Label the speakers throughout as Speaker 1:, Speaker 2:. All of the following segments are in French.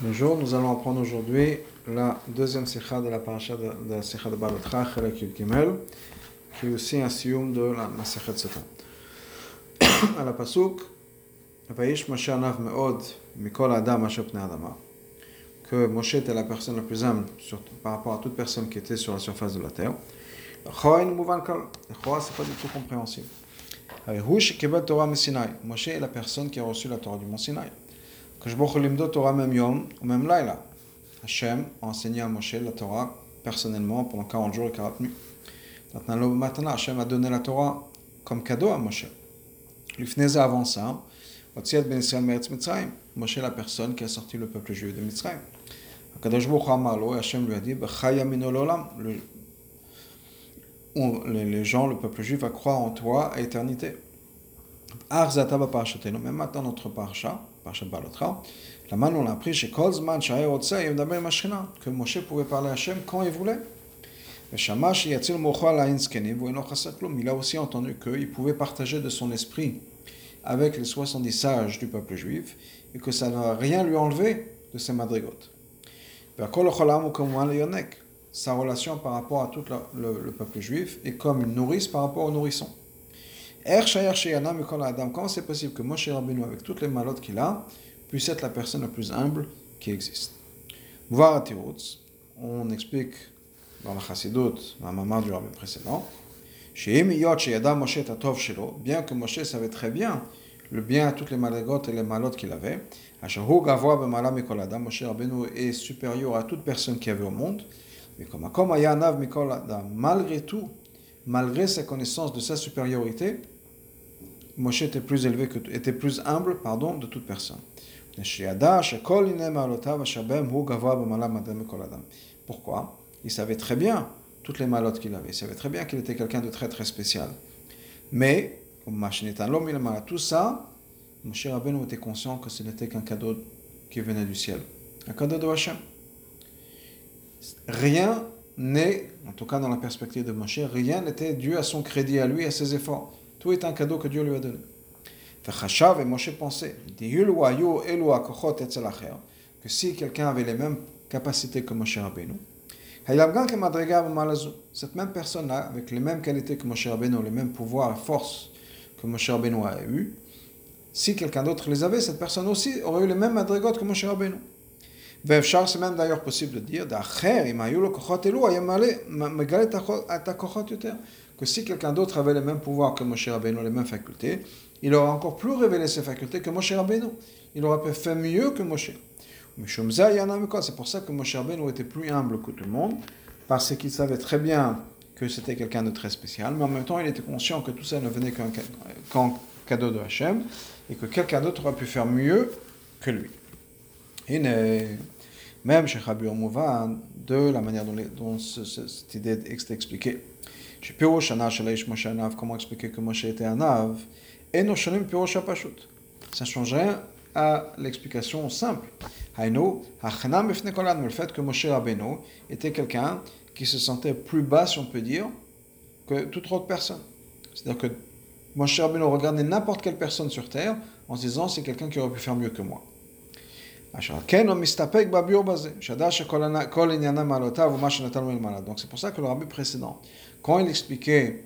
Speaker 1: Bonjour, nous allons apprendre aujourd'hui la deuxième sikha de la paracha de, la sikha de Balotra, qui est aussi un sium de la Masechet mikol adam asher pnei adama, que Moshe était la personne la plus humble par rapport à toute personne qui était sur la surface de la terre. Choa c'est pas du tout compréhensible. Moshe est la personne qui a reçu la Torah du mont Sinaï. Hachem a enseigné à Moshe la Torah personnellement pendant 40 jours et 40 nuits. Maintenant, Hachem a donné la Torah comme cadeau à Moshe. Lufneza avant ça. Moshe la personne qui a sorti le peuple juif de Mitzrayim. Kadosh Baruch Hachem lui a dit, minololam, les gens, le peuple juif va croire en toi à éternité. Arzata même maintenant notre parasha, parashat Balotra, la man on a appris chez Kolzman, Shaya Otsei, Yevdaber Mashchina, que Moshe pouvait parler à Hachem quand il voulait. Il a aussi entendu qu'il pouvait partager de son esprit avec les 70 sages du peuple juif et que ça ne va rien lui enlever de ses madrigotes. Sa relation par rapport à tout le, le peuple juif est comme une nourrice par rapport au nourrisson. Comment c'est possible que Moshe Rabbeinu, avec toutes les malotes qu'il a, puisse être la personne la plus humble qui existe? On explique dans la Chassidut, la maman du rabbin précédent, bien que Moshe savait très bien le bien à toutes les malagotes et les malotes qu'il avait, Moshe Rabbeinu est supérieur à toute personne qui avait au monde, mais comme malgré tout, malgré sa connaissance de sa supériorité, Moshe était plus élevé que, était plus humble, pardon, de toute personne. Pourquoi? Il savait très bien toutes les malotes qu'il avait. Il savait très bien qu'il était quelqu'un de très très spécial. Mais, tout ça, Moshe Rabbeinu était conscient que ce n'était qu'un cadeau qui venait du ciel. Un cadeau de Hachem. Rien n'est, en tout cas dans la perspective de Moshe, rien n'était dû à son crédit, à lui, à ses efforts. Tout est un cadeau que Dieu lui a donné. et Moshe pensait que si quelqu'un avait les mêmes capacités que Moshe Rabbeinu, cette même personne-là, avec les mêmes qualités que Moshe Rabbeinu, les mêmes pouvoirs et forces que Moshe Rabbeinu a eu, si quelqu'un d'autre les avait, cette personne aussi aurait eu les mêmes madrigotes que Moshe Rabbeinu. c'est même d'ailleurs possible de dire, que si quelqu'un d'autre avait les mêmes pouvoirs que Moshe Rabbeinu, les mêmes facultés, il aurait encore plus révélé ses facultés que Moshe Rabbeinu. Il aurait fait mieux que Moshe. C'est pour ça que Moshe Rabbeinu était plus humble que tout le monde, parce qu'il savait très bien que c'était quelqu'un de très spécial, mais en même temps il était conscient que tout ça ne venait qu'un cadeau de Hachem, et que quelqu'un d'autre aurait pu faire mieux que lui. Et même chez Rabbi Mouvan, de la manière dont cette idée est expliquée. Comment expliquer que Moshe était un ave Et Ça change rien à l'explication simple. Le fait que Moshe Rabbeinu était quelqu'un qui se sentait plus bas, si on peut dire, que toute autre personne. C'est-à-dire que Moshe Rabbeinu regardait n'importe quelle personne sur terre en se disant c'est quelqu'un qui aurait pu faire mieux que moi. Donc c'est pour ça que le rabbi précédent, quand il expliquait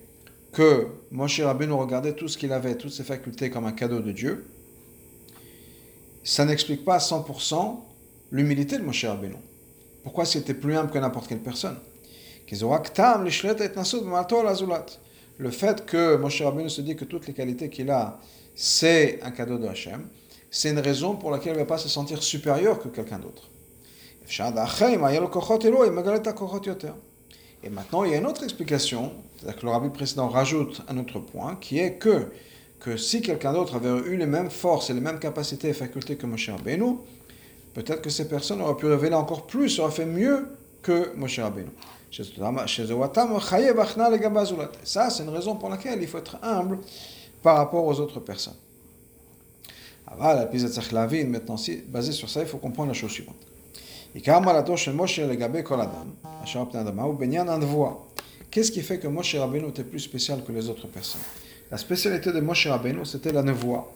Speaker 1: que Moshe Rabbeinu regardait tout ce qu'il avait, toutes ses facultés comme un cadeau de Dieu, ça n'explique pas à 100% l'humilité de Moshe Rabbeinu. Pourquoi c'était plus humble que n'importe quelle personne? Le fait que Moshe Rabbeinu se dit que toutes les qualités qu'il a, c'est un cadeau de Hachem, c'est une raison pour laquelle il ne va pas se sentir supérieur que quelqu'un d'autre. Et maintenant, il y a une autre explication, c'est-à-dire que le rabbi précédent rajoute un autre point, qui est que, que si quelqu'un d'autre avait eu les mêmes forces et les mêmes capacités et facultés que Moshe Rabbeinu, peut-être que ces personnes auraient pu révéler encore plus, auraient fait mieux que Moshe Rabbeinu. Ça, c'est une raison pour laquelle il faut être humble par rapport aux autres personnes. Ah bah, la pizza maintenant, si, basée sur ça, il faut comprendre la chose suivante. Qu'est-ce qui fait que Moshe Rabbeinu était plus spécial que les autres personnes? La spécialité de Moshe Rabbeinu, c'était la nevoie.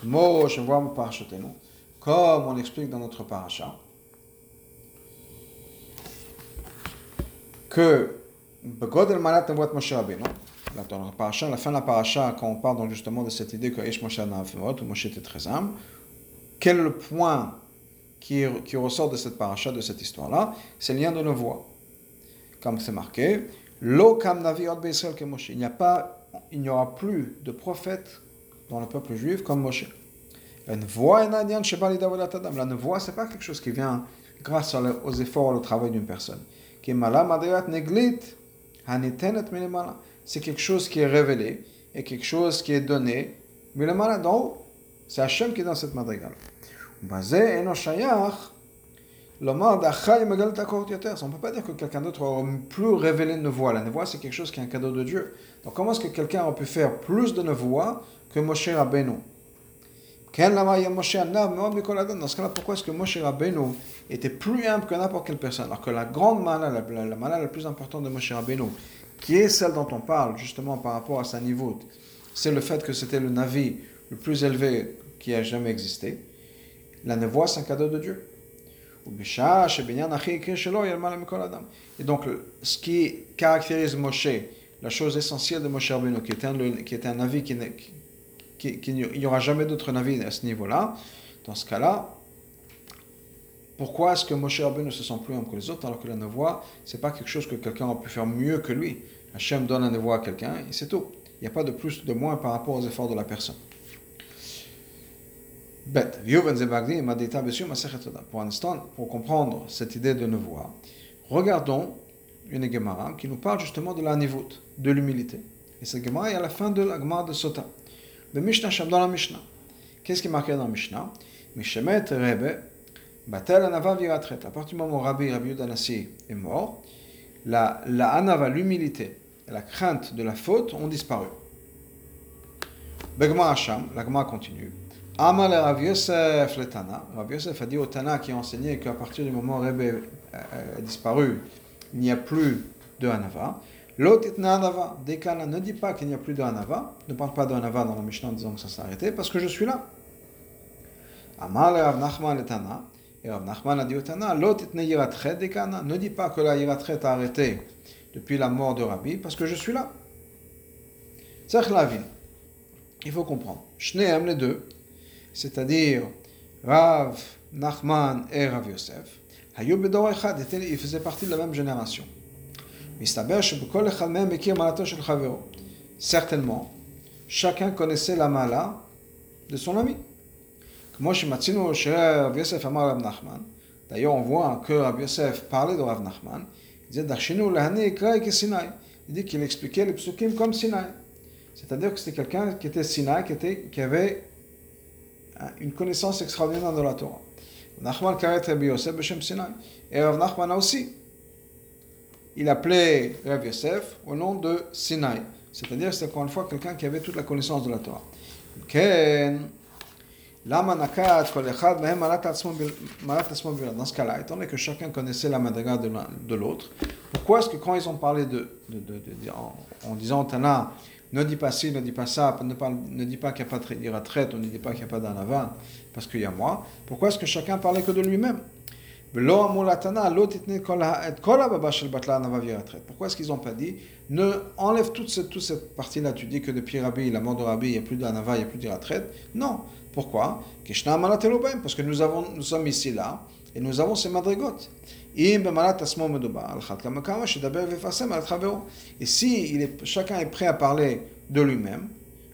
Speaker 1: Comme on explique dans notre paracha, que la, la fin de la paracha, quand on parle justement de cette idée que Moshe était très humble, quel point qui, ressort de cette paracha, de cette histoire-là C'est le lien de la voix. Comme c'est marqué. Il n'y a pas, il n'y aura plus de prophète dans le peuple juif comme Moshe. La voix La voix, c'est pas quelque chose qui vient grâce aux efforts et au travail d'une personne. C'est quelque chose qui est révélé et quelque chose qui est donné. Mais le malade, c'est Hachem qui est dans cette madrigale. On ne peut pas dire que quelqu'un d'autre a plus révélé une voix. La voix, c'est quelque chose qui est un cadeau de Dieu. Donc comment est-ce que quelqu'un a pu faire plus de voix que Moshe Rabbeinu? Dans ce cas-là, pourquoi est-ce que Moshe Rabbeinu était plus humble que n'importe quelle personne? Alors que la grande mala, la, la, la plus importante de Moshe Rabbeinu, qui est celle dont on parle justement par rapport à sa niveau, c'est le fait que c'était le Navi le plus élevé qui a jamais existé. La nevoie, c'est un cadeau de Dieu. Et donc, ce qui caractérise Moshe, la chose essentielle de Moshe Rabbeinu, qui était un, qui Navi qui, qu'il n'y aura jamais d'autre navire à ce niveau-là, dans ce cas-là, pourquoi est-ce que Moshe Rabbeinu se sent plus un que les autres alors que la nevoie, c'est pas quelque chose que quelqu'un a pu faire mieux que lui? Hachem donne la nevoie à quelqu'un et c'est tout. Il n'y a pas de plus, de moins par rapport aux efforts de la personne. Pour l'instant, pour comprendre cette idée de nevoie, regardons une Gemara qui nous parle justement de la nivut, de l'humilité. Et cette Gemara est à la fin de la Gemara de Sota. Le Mishnah Shem dans la Mishnah. Qu'est-ce qui est marqué dans la Mishnah? Mishemet Rebe, Batel Anava Viratret. À partir du moment où Rabbi Rabbi est mort, la, la Anava, l'humilité la crainte de la faute ont disparu. Begma Hasham, la Gma continue. Amal Rav Yosef le Tana. Rav Yosef a dit au Tana qui a enseigné qu'à partir du moment où Rebbe a disparu, il n'y a plus de Anava. L'otitna anava, Dekana ne dit pas qu'il n'y a plus de anava, ne parle pas de anava dans la Mishnah en disant que ça s'est arrêté, parce que je suis là. Amal Rav Nachman et Tana, et Rav Nachman a dit au Tana, yiratchet Dekana, ne dit pas que la yiratchet a arrêté depuis la mort de Rabbi, parce que je suis là. Ville. Il faut comprendre. Shneem, les deux, c'est-à-dire Rav Nachman et Rav Yosef, ils faisaient partie de la même génération. Certainement, chacun connaissait la mala de son ami. D'ailleurs, on voit que Rav Yosef parlait de Rav Nachman. Il dit qu'il expliquait les psukim comme Sinai. C'est-à-dire que c'était quelqu'un qui était Sinai, qui, était, qui avait une connaissance extraordinaire de la Torah. Nachman Rabbi Yosef Sinai. Et Rav Nachman aussi il appelait Rav Yosef au nom de Sinai. C'est-à-dire, c'est encore une fois quelqu'un qui avait toute la connaissance de la Torah. Dans ce cas-là, étant donné que chacun connaissait la madriga de l'autre, pourquoi est-ce que quand ils ont parlé de, de en, disant Tana, ne dis pas ci, ne dis pas ça, ne, parle, ne dis pas qu'il n'y a pas de retraite, ne dit pas qu'il n'y a pas d'anava, parce qu'il y a moi, pourquoi est-ce que chacun parlait que de lui-même? Pourquoi est-ce qu'ils n'ont pas dit Ne enlève toute cette, partie-là. Tu dis que depuis Rabbi, la mort de Rabbi, il n'y a plus d'anava, il n'y a plus de retraite. Non. Pourquoi? Parce que nous, nous sommes ici là et nous avons ces madrigotes. Et si chacun est prêt à parler de lui-même,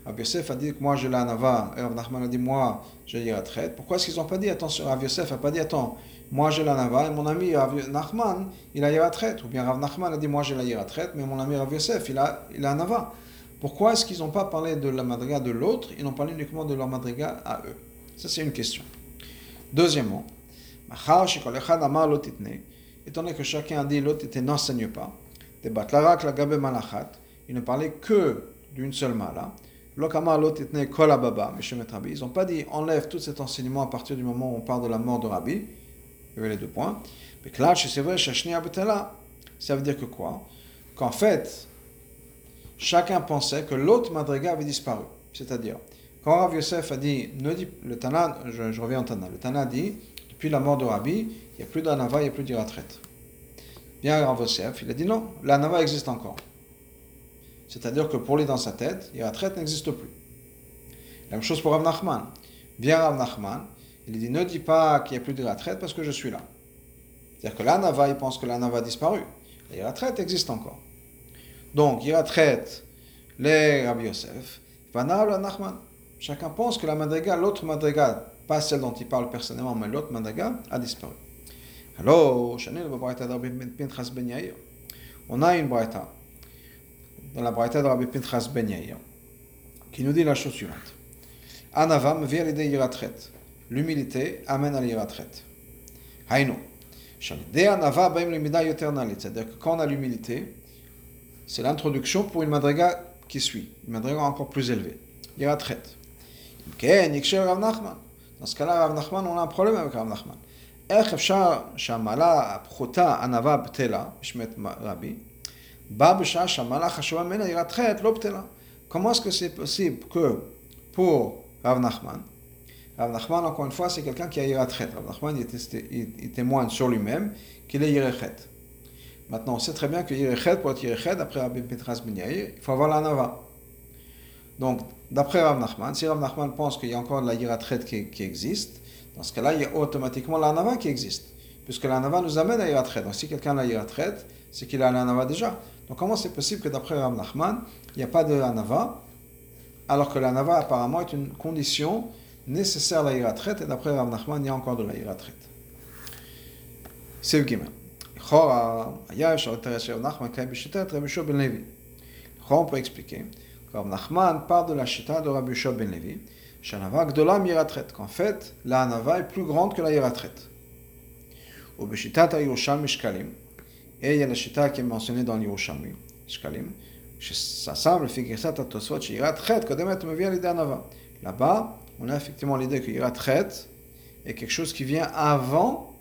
Speaker 1: Rabbi Yosef a dit que moi j'ai l'anava, et Rav Nachman a dit moi j'ai la retraite. Pourquoi est-ce qu'ils n'ont pas dit attention Rabbi Yosef n'a pas dit attends moi j'ai la Nava, et mon ami Rav Nachman, il a Yiratret. Ou bien Rav Nachman a dit, moi j'ai la Yiratret, mais mon ami Rav Yosef, il a, il Nava. Pourquoi est-ce qu'ils n'ont pas parlé de la madriga de l'autre, ils n'ont parlé uniquement de leur madriga à eux? Ça c'est une question. Deuxièmement, étant donné que chacun a dit l'autre n'enseigne pas, il ne parlait que d'une seule mala. Ils n'ont pas dit enlève tout cet enseignement à partir du moment où on parle de la mort de Rabbi. Il y avait les deux points. Mais là, c'est vrai, ça veut dire que quoi? Qu'en fait, chacun pensait que l'autre Madriga avait disparu. C'est-à-dire, quand Rav Yosef a dit, le Tana, je, reviens au Tana, le Tana dit, depuis la mort de Rabbi, il n'y a plus d'Anava, il n'y a plus d'Iratret. Bien Rav Yosef, il a dit non, la Nava existe encore. C'est-à-dire que pour lui, dans sa tête, Yiratret n'existe plus. La même chose pour Rav Nachman. Vient Rav Nachman, il dit ne dis pas qu'il n'y a plus de Yiratret parce que je suis là. C'est-à-dire que la Nava, il pense que la Nava a disparu. La Yiratret existe encore. Donc, Yiratret, les Rabbi Yosef, Vanal Nachman. Chacun pense que la Madriga, l'autre Madriga, pas celle dont il parle personnellement, mais l'autre Madriga, a disparu. Alors, on a une braïta, dans la braïta de Rabbi Pinchas Ben qui nous dit la chose suivante. Anava me vient l'idée yiratret. L'humilité amène à l'iratret. Haïno. C'est-à-dire que quand on a l'humilité, c'est l'introduction pour une madriga qui suit, une madriga encore plus élevée. Yiratret. Dans ce cas-là, Rav Nachman, on a un problème avec Rav Nachman. איך אפשר שהמעלה הפחותה, ענווה בטלה, בשמת רבי, בא בשעה שהמעלה החשובה ממנה יראת חטא לא בטלה. Comment est-ce que c'est possible que pour Rav Nachman, Rav Nachman, encore une fois, c'est quelqu'un qui a yirat Rav Nachman, il, il, témoigne sur lui-même qu'il est yirat Maintenant, on sait très bien que yirat pour être yirat après Rabbi Petras Ben il faut avoir la nava. Donc, d'après Rav Nachman, si Rav Nachman pense qu'il y a encore de la yirat qui, qui existe, dans ce cas-là, il y a automatiquement la nava qui existe, puisque la nava nous amène à Yiratret. Donc si quelqu'un a Yiratret, c'est qu'il a la nava déjà. Donc comment c'est possible que d'après Ram Nachman, il n'y a pas de la nava, alors que la nava apparemment est une condition nécessaire à la Yiratret, et d'après Ram Nachman, il y a encore de la Yiratret. C'est le guillemot. On peut expliquer. Rav Nachman parle de la chita de Rabbi Shua ben Levi, Shanava Gdola Miratret, qu'en fait, la Hanava est plus grande que la Yiratret. Au Beshitat Yerushalmi Shkalim, et il y a la Shita qui est mentionnée dans l'Yerushalmi Shkalim, ça semble, Figirsat Atosot, Yiratret, Kodemet vient l'idée Hanava. Là-bas, on a effectivement l'idée que Yiratret est quelque chose qui vient avant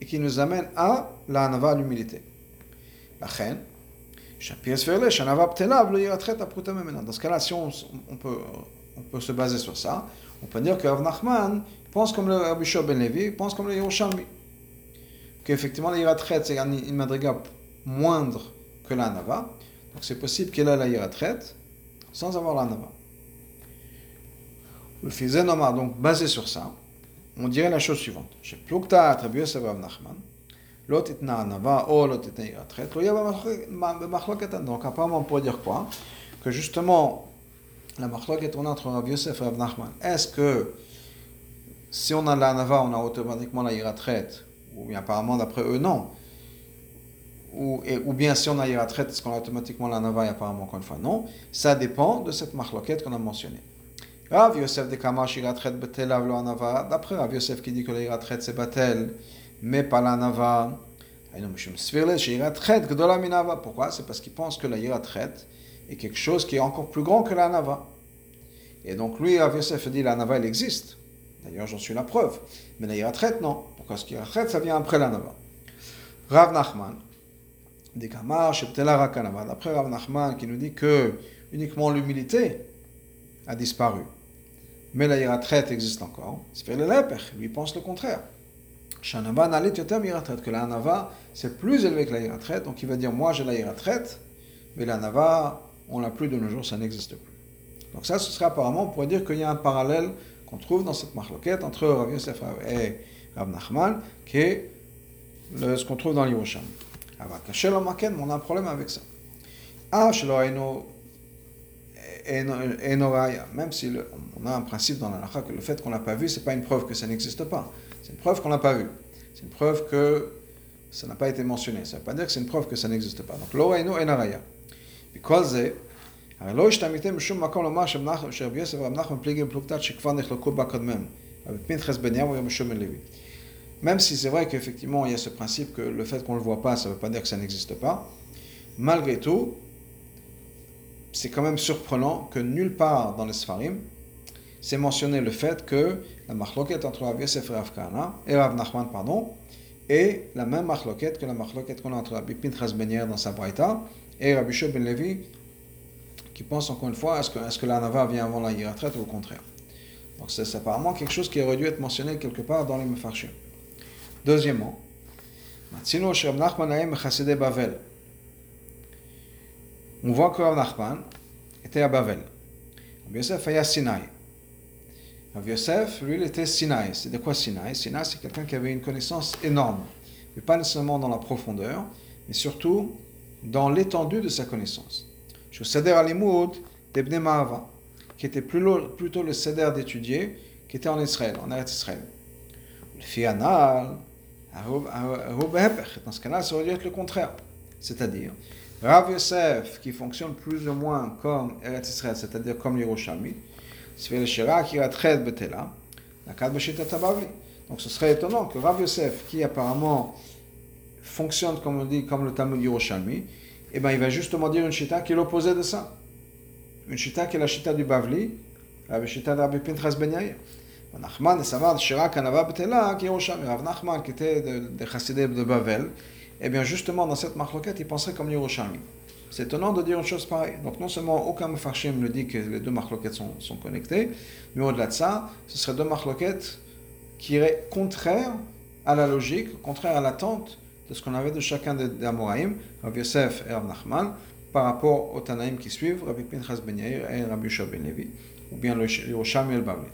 Speaker 1: et qui nous amène à la Hanava, l'humilité. La Chen, Dans ce cas-là, si on, peut se baser sur ça. On peut dire que Nachman pense comme le Rabbi Ben Levi, pense comme le Yerushalmi. Qu'effectivement, la Yiratret, c'est une madriga moindre que la Nava. Donc c'est possible qu'elle ait la Yiratret sans avoir la Nava. Le Omar, donc basé sur ça, on dirait la chose suivante. Chez Plukta, attribué à Rav Nachman, l'autre est Nava, ou l'autre est Yiratret, donc apparemment on pourrait dire quoi Que justement, la marloque est tournée entre Rav Yosef et Rav. Est-ce que si on a la Nava, on a automatiquement la Yiratret Ou bien apparemment d'après eux, non. Ou, ou bien si on a Yiratret, est-ce qu'on a automatiquement la Nava et apparemment encore une fois non Ça dépend de cette marloquette qu'on a mentionnée. Rav Yosef de Kamash Yiratret Betelav lo Nava. D'après Rav Yosef qui dit que la Yiratret c'est Batel, mais pas la Nava. Pourquoi C'est parce qu'il pense que la Yiratret est quelque chose qui est encore plus grand que la Nava. Et donc lui, Yosef dit la Nava, elle existe. D'ailleurs, j'en suis la preuve. Mais la Yiratret, non. Pourquoi Parce que Yiratret, ça vient après la Nava. Rav Nachman, D'après Rav Nachman, qui nous dit que uniquement l'humilité a disparu. Mais la Yiratret existe encore. C'est fait le Lui pense le contraire. Que la Nava, c'est plus élevé que la Yiratret. Donc il va dire Moi j'ai la Yiratret, mais la Nava, on l'a plus de nos jours, ça n'existe plus. Donc ça, ce serait apparemment, on pourrait dire qu'il y a un parallèle qu'on trouve dans cette marloquette entre Rav Yosef et Rav Nachman, qui est ce qu'on trouve dans l'Yerushalmi. on a un problème avec ça. Ah, même si on a un principe dans la que le fait qu'on l'a pas vu, c'est pas une preuve que ça n'existe pas. C'est une preuve qu'on l'a pas vu. C'est une preuve que ça n'a pas été mentionné. Ça ne veut pas dire que c'est une preuve que ça n'existe pas. Donc, lo en araya. בכל זה, הרי לא השתמיתם בשום מקום לומר שרבי יוסף ורב נחמן פליגי ופלוגתת שכבר נחלקו בה קודמם. רבי פנחס בן יאמו ורבי שום לוי. Même si c'est vrai qu'effectivement il y a ce principe que le fait qu'on ne le voit pas, ça ne veut pas dire que ça n'existe pas, malgré tout, c'est quand même surprenant que nulle part dans les Sfarim, c'est mentionné le fait que la machloket entre Rav Yosef et Rav Kana, et Rav Nachman, pardon, est la même machloket que la machloket qu'on a entre Rabbi Pinchas Ben dans sa Braïta, et Rabbi ben Levi, qui pense encore une fois, est-ce que, est que la Nava vient avant la Yiratret ou au contraire Donc c'est apparemment quelque chose qui aurait dû être mentionné quelque part dans les Mefarshim. Deuxièmement. On voit que Rav Nachman était à Bavel. Rabbi Yosef à Sinaï. Rav Yosef, lui, il était Sinaï. C'est de quoi Sinaï Sinaï, c'est quelqu'un qui avait une connaissance énorme, mais pas nécessairement dans la profondeur, mais surtout dans l'étendue de sa connaissance. Je Seder Alimoud d'Ebne Ma'ava, qui était plutôt le Seder d'étudier, qui était en Israël, en Eretz Israël. Le Fianal, dans ce cas-là, ça aurait dû être le contraire. C'est-à-dire, Rav Yosef, qui fonctionne plus ou moins comme Eretz Israël, c'est-à-dire comme Yerushalmi, donc ce serait étonnant que Rav Yosef, qui apparemment fonctionne comme on dit, comme le Talmud Yerushalmi, eh ben, il va justement dire une chita qui est l'opposé de ça. Une chita qui est la chita du Bavli, la chita de Rabbi Pinchas Ben. Nachman Savar Shirak Anava Betela, qui. Rav Nachman, qui était de Chassidé de Bavel, eh bien justement dans cette marloquette, il penserait comme Yerushalmi C'est étonnant de dire une chose pareille. Donc non seulement aucun Mefarshim le dit que les deux marloquettes sont, sont connectées, mais au-delà de ça, ce seraient deux marloquettes qui iraient contraires à la logique, contraires à l'attente de ce qu'on avait de chacun des Amoraïm, Rabbi Yosef et Rav Nachman, par rapport aux Tanaïm qui suivent, Rabbi Pinchas Ben Yair et Rabbi Yosha Ben Levi, ou bien le Yerushalmi el Bavli.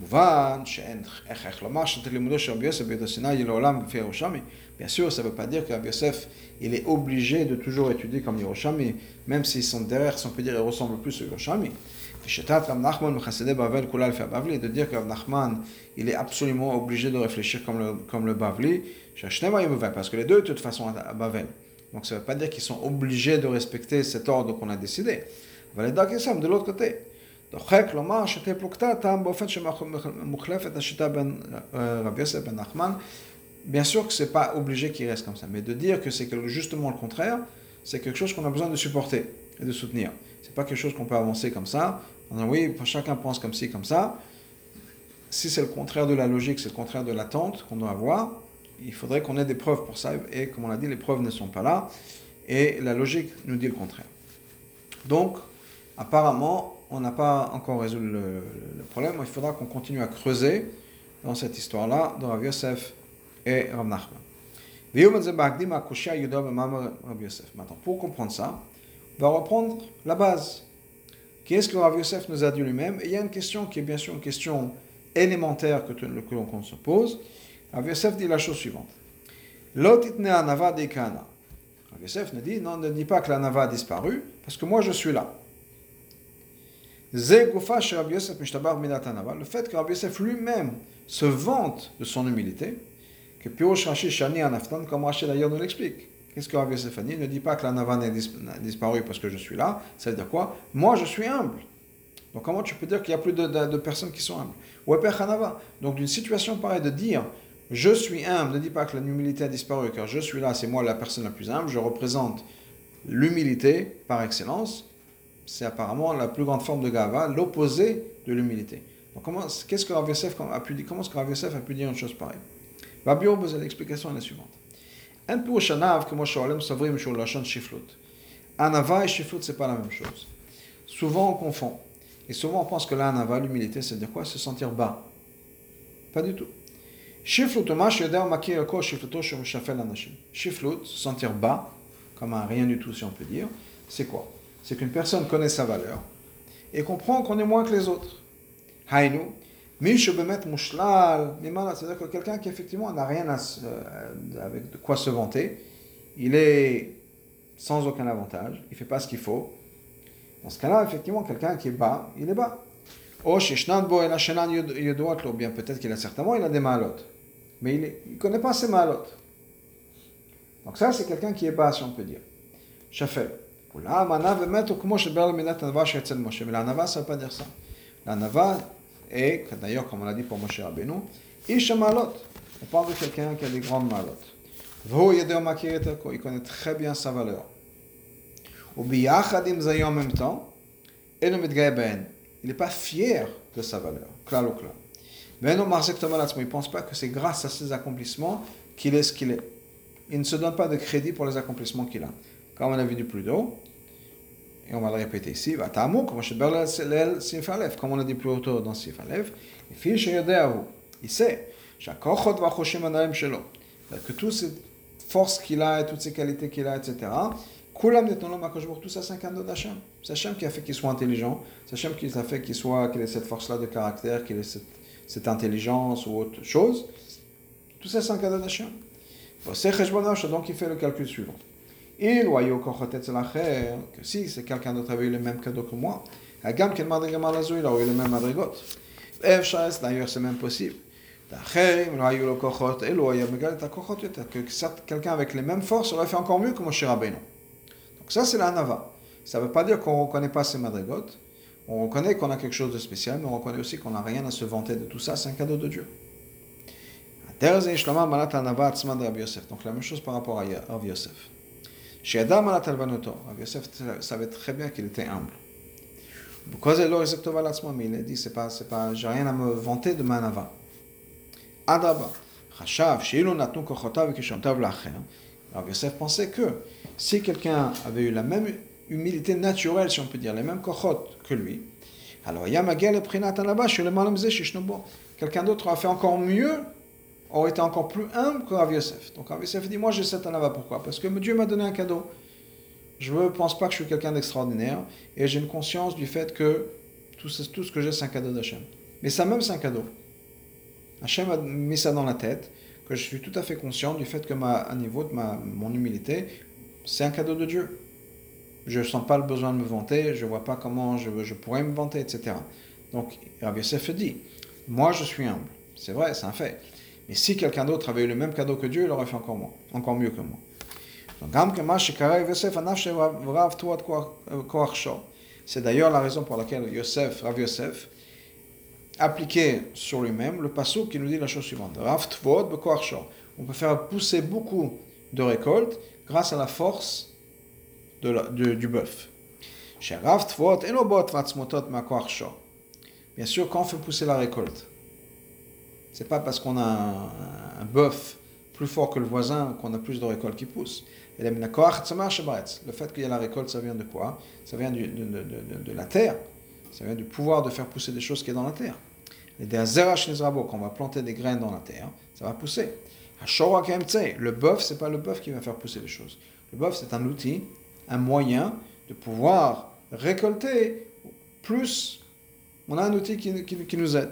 Speaker 1: מובן שאין הכרח לומר שלימודו של רבי יוסף בידו סיני לעולם לפי ירושלמי. Bien sûr, ça ne veut pas dire que Rabbi Yosef, il est obligé de toujours étudier comme Yerushalmi, même si son derrière, si on peut dire, il ressemble plus au Yerushalmi. de dire que Rav Nachman, il est absolument obligé de réfléchir comme le, comme le Bavli, parce que les deux, de toute façon, à Bavel. Donc ça ne veut pas dire qu'ils sont obligés de respecter cet ordre qu'on a décidé. De l'autre côté. דוחק לומר שתהיה פלוגתא טעם באופן שמוחלפת השיטה בין רבי יוסף בן נחמן. Bien sûr que ce n'est pas obligé qu'il reste comme ça, mais de dire que c'est justement le contraire, c'est quelque chose qu'on a besoin de supporter et de soutenir. C'est pas quelque chose qu'on peut avancer comme ça. On dit, oui, chacun pense comme ci, comme ça. Si c'est le contraire de la logique, c'est le contraire de l'attente qu'on doit avoir, il faudrait qu'on ait des preuves pour ça. Et comme on l'a dit, les preuves ne sont pas là. Et la logique nous dit le contraire. Donc, apparemment, on n'a pas encore résolu le, problème. Il faudra qu'on continue à creuser dans cette histoire-là de Rav Yosef et Rav Nachman. Maintenant, pour comprendre ça, on va reprendre la base. Qu'est-ce que Rav Yosef nous a dit lui-même? Et il y a une question qui est bien sûr une question élémentaire que, l'on se pose. Rav Yosef dit la chose suivante. Rav Yosef nous dit, non, ne dis pas que la nava a disparu, parce que moi je suis là. Le fait que Rabbi Yosef lui-même se vante de son humilité, que Pirosh Rashi Shani Anaftan, comme Rashi d'ailleurs nous l'explique. Qu'est-ce que Rabbi Yosef ne dit pas que la Nava n'a disparu parce que je suis là. Ça veut dire quoi Moi, je suis humble. Donc comment tu peux dire qu'il y a plus de, personnes qui sont humbles Donc d'une situation pareille, de dire je suis humble, ne dis pas que l'humilité a disparu, car je suis là, c'est moi la personne la plus humble, je représente l'humilité par excellence c'est apparemment la plus grande forme de gava, l'opposé de l'humilité. Donc comment, qu'est-ce que Rav a pu dire, comment est-ce que Rav Yosef a pu dire une chose pareille? Rabbi l'explication est la suivante. Un peu shanav que Moshe Olem savrim sur la shiflut. Anava et shiflut, c'est pas la même chose. Souvent on confond. Et souvent on pense que l'anava, l'humilité, c'est dire quoi? Se sentir bas. Pas du tout. Shiflut, Shiflut, se sentir bas, comme un rien du tout si on peut dire, c'est quoi? C'est qu'une personne connaît sa valeur et comprend qu'on est moins que les autres. Haïnu, c'est-à-dire que quelqu'un qui effectivement n'a rien à, euh, avec de quoi se vanter, il est sans aucun avantage, il ne fait pas ce qu'il faut. Dans ce cas-là, effectivement, quelqu'un qui est bas, il est bas. Ou bien peut-être qu'il a certainement il a des malotes, mais il ne connaît pas ses malotes. Donc ça, c'est quelqu'un qui est bas, si on peut dire. Shafel. La nava, ça ne veut pas dire ça. La nava est, d'ailleurs, comme on l'a dit pour Moshe Rabbeinu, Isha Malot. On parle de quelqu'un qui a des grandes malotes. Il connaît très bien sa valeur. en même temps, il n'est pas fier de sa valeur. Mais il ne pense pas que c'est grâce à ses accomplissements qu'il est ce qu'il est. Il ne se donne pas de crédit pour les accomplissements qu'il a. Comme on a vu du plus haut, et on va le répéter ici, comme on a dit plus tôt dans Sif Alev, il sait que toutes ces force qu'il a et toutes ses qualités qu'il a, etc. Tout ça c'est un cadeau d'Hachem. C'est Hachem qui a fait qu'il soit intelligent, c'est Hachem qui a fait qu'il soit, qu'il ait cette force-là de caractère, qu'il ait cette, cette, intelligence ou autre chose. Tout ça c'est un cadeau d'Hachem. Donc il fait le calcul suivant. Que si c'est quelqu'un d'autre avait eu le même cadeau que moi, il aurait eu le même madrigot. D'ailleurs c'est même possible. Que quelqu'un avec les mêmes forces aurait fait encore mieux que Moshe Rabbeinu. Donc ça, c'est la nava. Ça ne veut pas dire qu'on ne reconnaît pas ces madrigotes. On reconnaît qu'on a quelque chose de spécial, mais on reconnaît aussi qu'on n'a rien à se vanter de tout ça. C'est un cadeau de Dieu. Donc la même chose par rapport à Rav Yosef. Chez Adam Rav Yosef savait très bien qu'il était humble. Mais il a dit, c'est pas, c'est pas, j'ai rien à me vanter de ma nava. Adaba. Rav Yosef pensait que si quelqu'un avait eu la même humilité naturelle, si on peut dire, les mêmes kochot que lui, alors quelqu'un d'autre a fait encore mieux, aurait été encore plus humble que Rav Yosef. Donc Rav Yosef dit, moi j'ai cette anava, pourquoi? Parce que Dieu m'a donné un cadeau. Je ne pense pas que je suis quelqu'un d'extraordinaire, et j'ai une conscience du fait que tout ce, que j'ai, c'est un cadeau d'Hachem. Mais ça même, c'est un cadeau. Hachem a mis ça dans la tête, que je suis tout à fait conscient du fait que ma, niveau ma, mon humilité, c'est un cadeau de Dieu. Je ne sens pas le besoin de me vanter, je ne vois pas comment je, je, pourrais me vanter, etc. Donc, Rabbi Yosef dit, moi je suis humble. C'est vrai, c'est un fait. Mais si quelqu'un d'autre avait eu le même cadeau que Dieu, il aurait fait encore, moi, encore mieux que moi. C'est d'ailleurs la raison pour laquelle Yosef, Rav Yosef, appliqué sur lui-même le passage qui nous dit la chose suivante. On peut faire pousser beaucoup de récoltes grâce à la force du bœuf. Bien sûr, quand on fait pousser la récolte, c'est pas parce qu'on a un, bœuf plus fort que le voisin qu'on a plus de récoltes qui poussent. Le fait qu'il y a la récolte, ça vient de quoi? Ça vient de, de, de, la terre. Ça vient du pouvoir de faire pousser des choses qui est dans la terre. Et des quand on va planter des graines dans la terre, ça va pousser. Le bœuf, c'est pas le bœuf qui va faire pousser les choses. Le bœuf, c'est un outil, un moyen de pouvoir récolter plus. On a un outil qui, qui nous aide.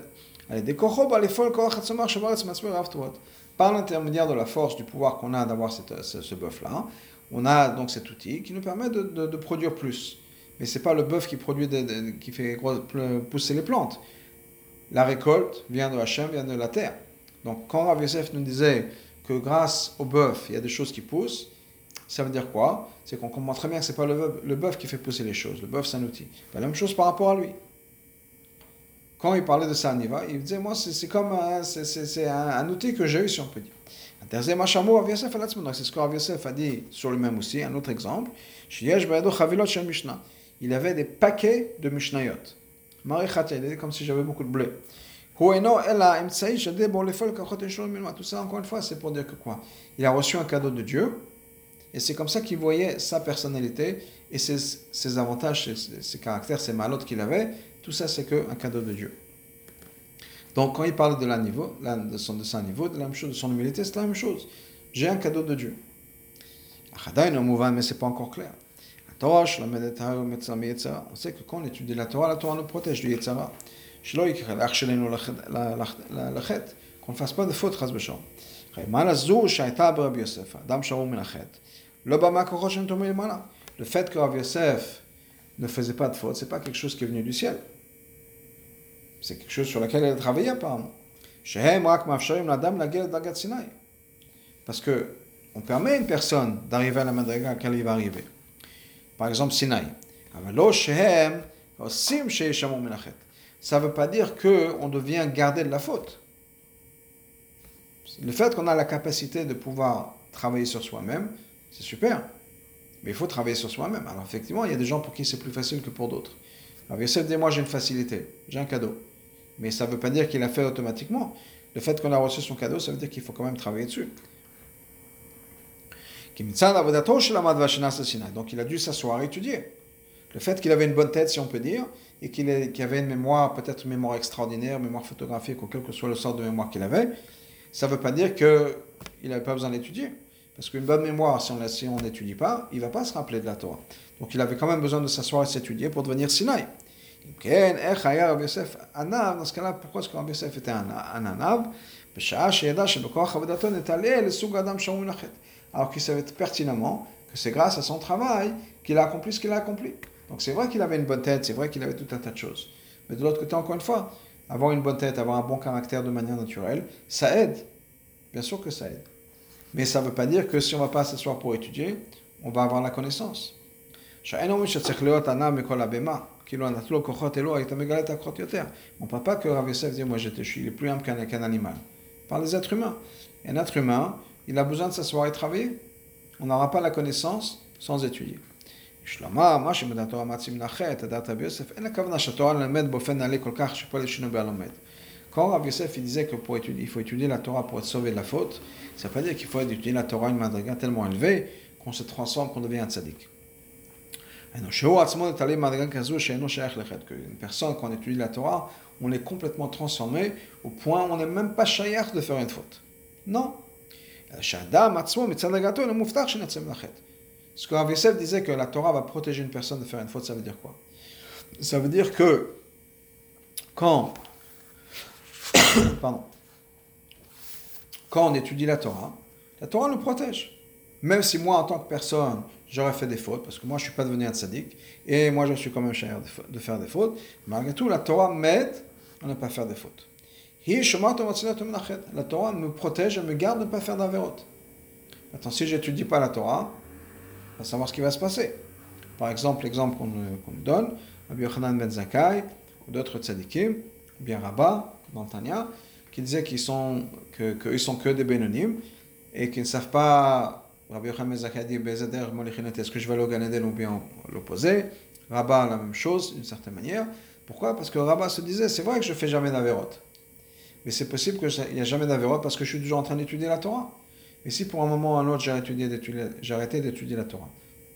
Speaker 1: Par l'intermédiaire de la force, du pouvoir qu'on a d'avoir ce, ce bœuf-là, on a donc cet outil qui nous permet de, de, de produire plus. Mais c'est pas le bœuf qui produit, qui fait pousser les plantes. La récolte vient de Hachem, vient de la terre. Donc quand Rav Yosef nous disait que grâce au bœuf, il y a des choses qui poussent, ça veut dire quoi? C'est qu'on comprend très bien que ce n'est pas le bœuf, qui fait pousser les choses. Le bœuf, c'est un outil. La même chose par rapport à lui. Quand il parlait de ça il disait, moi, c'est comme un, c'est, un, outil que j'ai eu, si on peut dire. C'est ce que a dit sur lui-même aussi, un autre exemple. Il avait des paquets de Mishnayot. comme si j'avais beaucoup de blé. Tout ça, encore une fois, c'est pour dire que quoi? Il a reçu un cadeau de Dieu, et c'est comme ça qu'il voyait sa personnalité et ses, ses avantages, ses, ses, caractères, ses malotes qu'il avait. Tout ça, c'est qu'un cadeau de Dieu. Donc, quand il parle de, la niveau, de, son, de son niveau, de la même chose, de son humilité, c'est la même chose. J'ai un cadeau de Dieu. Mais c'est pas encore clair. On sait que quand on étudie la Torah, la Torah nous protège du Yetzara. Qu'on ne fasse pas de faute, chas b'shom. Le fait que Rav Yosef ne faisait pas de faute, c'est pas quelque chose qui est venu du ciel. C'est quelque chose sur lequel il a travaillé apparemment. Parce que on permet à une personne d'arriver à la madriga à laquelle il va arriver. Par exemple, Sinaï ça ne veut pas dire qu'on devient gardé de la faute. Le fait qu'on a la capacité de pouvoir travailler sur soi-même, c'est super. Mais il faut travailler sur soi-même. Alors effectivement, il y a des gens pour qui c'est plus facile que pour d'autres. Alors Yosef dit, moi j'ai une facilité, j'ai un cadeau. Mais ça ne veut pas dire qu'il a fait automatiquement. Le fait qu'on a reçu son cadeau, ça veut dire qu'il faut quand même travailler dessus. Donc il a dû s'asseoir et étudier. Le fait qu'il avait une bonne tête, si on peut dire, et qu'il avait une mémoire, peut-être une mémoire extraordinaire, mémoire photographique, ou quel que soit le sort de mémoire qu'il avait, ça ne veut pas dire qu'il n'avait pas besoin d'étudier. Parce qu'une bonne mémoire, si on n'étudie pas, il ne va pas se rappeler de la Torah. Donc il avait quand même besoin de s'asseoir et s'étudier pour devenir Sinaï. Dans ce cas-là, pourquoi est-ce que Yosef était un, un anav alors qu'il savait pertinemment que c'est grâce à son travail qu'il a accompli ce qu'il a accompli. Donc c'est vrai qu'il avait une bonne tête, c'est vrai qu'il avait tout un tas de choses. Mais de l'autre côté, encore une fois, avoir une bonne tête, avoir un bon caractère de manière naturelle, ça aide. Bien sûr que ça aide. Mais ça ne veut pas dire que si on ne va pas s'asseoir pour étudier, on va avoir la connaissance. On ne parle pas que Rav Yosef dit, moi je suis plus humble qu'un animal. Par les êtres humains. Un être humain, il a besoin de s'asseoir et travailler. On n'aura pas la connaissance sans étudier. שלמה, מה שבדעת תורה מעצים נחת, הדעת רבי יוסף, אין הכוונה שהתורה ללמד באופן נעלה כל כך שפועל לשינוי בהלומד. Quand Rav Yosef il disait que pour étudier, il faut étudier la Torah pour être sauvé de la faute, ça ne veut pas dire qu'il faut étudier la Torah une madriga tellement élevée qu'on se transforme, qu'on devient un tzaddik. Une personne, quand on étudie la Torah, on est complètement transformé au point où on n'est même pas chayach de faire une faute. Non. Ce que Rav disait que la Torah va protéger une personne de faire une faute, ça veut dire quoi? Ça veut dire que quand, pardon, quand on étudie la Torah, la Torah nous protège. Même si moi, en tant que personne, j'aurais fait des fautes, parce que moi, je ne suis pas devenu un sadique, et moi, je suis quand même cher de faire des fautes, malgré tout, la Torah m'aide à ne pas faire des fautes. La Torah me protège et me garde de ne pas faire d'avérote. Maintenant, si je n'étudie pas la Torah, va savoir ce qui va se passer. Par exemple, l'exemple qu'on nous donne, Rabbi Yochanan ben Zakai, ou d'autres tzadikim, bien Rabat, dans Tanya, qui disaient qu'ils sont que sont que des bénonymes et qu'ils ne savent pas. Rabbi Yochanan ben Zakai dit est-ce que je vais aller au ou bien l'opposé? Rabat, la même chose, d'une certaine manière. Pourquoi? Parce que Rabat se disait c'est vrai que je fais jamais d'avérote. Mais c'est possible qu'il n'y a jamais d'avérote parce que je suis toujours en train d'étudier la Torah. Et si pour un moment ou un autre j'ai arrêté d'étudier la Torah,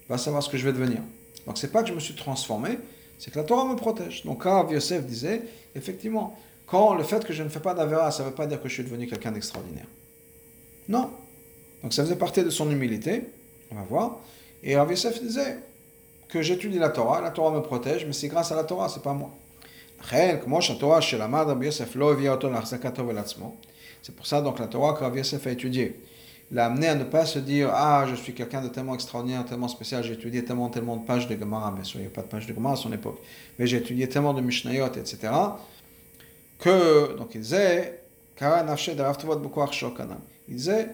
Speaker 1: va savoir ce que je vais devenir. Donc c'est pas que je me suis transformé, c'est que la Torah me protège. Donc Rav Yosef disait, effectivement, quand le fait que je ne fais pas d'Avera, ça ne veut pas dire que je suis devenu quelqu'un d'extraordinaire. Non. Donc ça faisait partie de son humilité, on va voir. Et Rav Yosef disait que j'étudie la Torah, la Torah me protège, mais c'est grâce à la Torah, c'est pas moi. C'est pour ça donc la Torah que Rav Yosef a étudiée l'a amené à ne pas se dire Ah, je suis quelqu'un de tellement extraordinaire, tellement spécial, j'ai étudié tellement, tellement de pages de Gemara. Bien sûr, il n'y a pas de pages de Gemara à son époque, mais j'ai étudié tellement de Mishnayot, etc. Que, donc il disait Il disait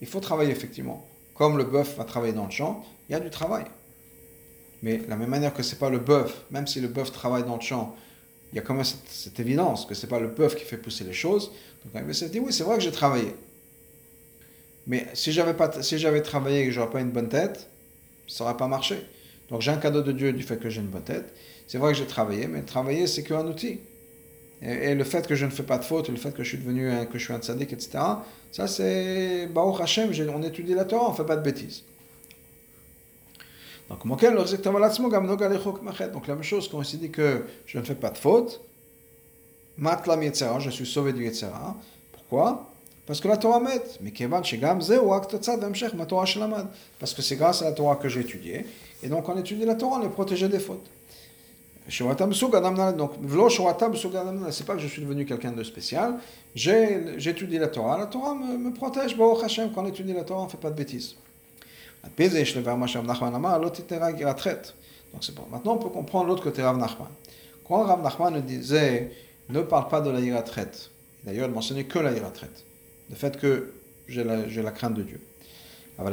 Speaker 1: Il faut travailler effectivement. Comme le bœuf va travailler dans le champ, il y a du travail. Mais de la même manière que c'est pas le bœuf, même si le bœuf travaille dans le champ, il y a quand même cette, évidence que c'est pas le bœuf qui fait pousser les choses. Donc il s'est dit oui, c'est vrai que j'ai travaillé. Mais si j'avais pas, si j'avais travaillé et que j'aurais pas une bonne tête, ça n'aurait pas marché. Donc j'ai un cadeau de Dieu du fait que j'ai une bonne tête. C'est vrai que j'ai travaillé, mais travailler c'est qu'un outil. Et, le fait que je ne fais pas de faute, le fait que je suis devenu, un, que je suis un tzaddik, etc. Ça c'est Baruch Hashem, on étudie la Torah, on fait pas de bêtises. Donc, la même chose quand on s'est dit que je ne fais pas de faute, je suis sauvé du Yetzera. Pourquoi? Parce que la Torah m'aide. Parce que c'est grâce à la Torah que j'ai étudié. Et donc, on étudie la Torah, on est protégé des fautes. Donc, c'est pas que je suis devenu quelqu'un de spécial. J'ai étudié la Torah. La Torah me, protège. Quand on étudie la Torah, on ne fait pas de bêtises. Donc, c'est bon. Maintenant, on peut comprendre l'autre côté Rav Nachman. Quand Rav Nachman disait ne parle pas de la iratret, d'ailleurs, il mentionnait que la iratret le fait que j'ai la, la, crainte de Dieu. Mais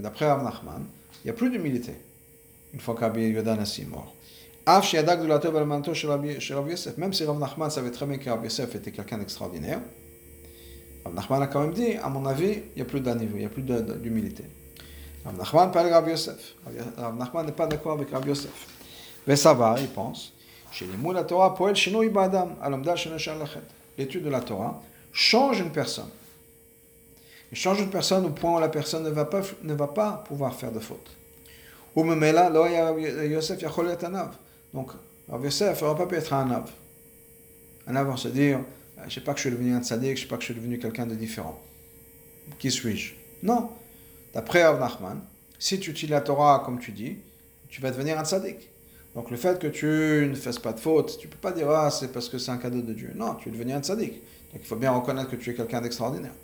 Speaker 1: d'après Rav Nachman, il n'y a plus d'humilité une fois qu'Abi Yodan est mort. Même si Rav Nachman savait très bien que Rav Yosef était quelqu'un d'extraordinaire, Rav Nachman a quand même dit, à mon avis, il n'y a plus d'un niveau, il n'y a plus d'humilité. Rav Nachman parle Rav Yosef. Rav Nachman n'est pas d'accord avec Rav Yosef. Mais ça va, il pense. L'étude de la Torah, change une personne. Il change une personne au point où la personne ne va pas, ne va pas pouvoir faire de faute. Ou même là, Yosef Donc, Yosef n'aura pas pu être un nav. Un nav, on se dire, je ne sais pas que je suis devenu un tzaddik, je ne sais pas que je suis devenu quelqu'un de différent. qui suis-je? Non. D'après Rav Nachman, si tu utilises la Torah comme tu dis, tu vas devenir un tzaddik. Donc le fait que tu ne fasses pas de faute, tu ne peux pas dire ah c'est parce que c'est un cadeau de Dieu. Non, tu es devenu un tzaddik. Donc il faut bien reconnaître que tu es quelqu'un d'extraordinaire.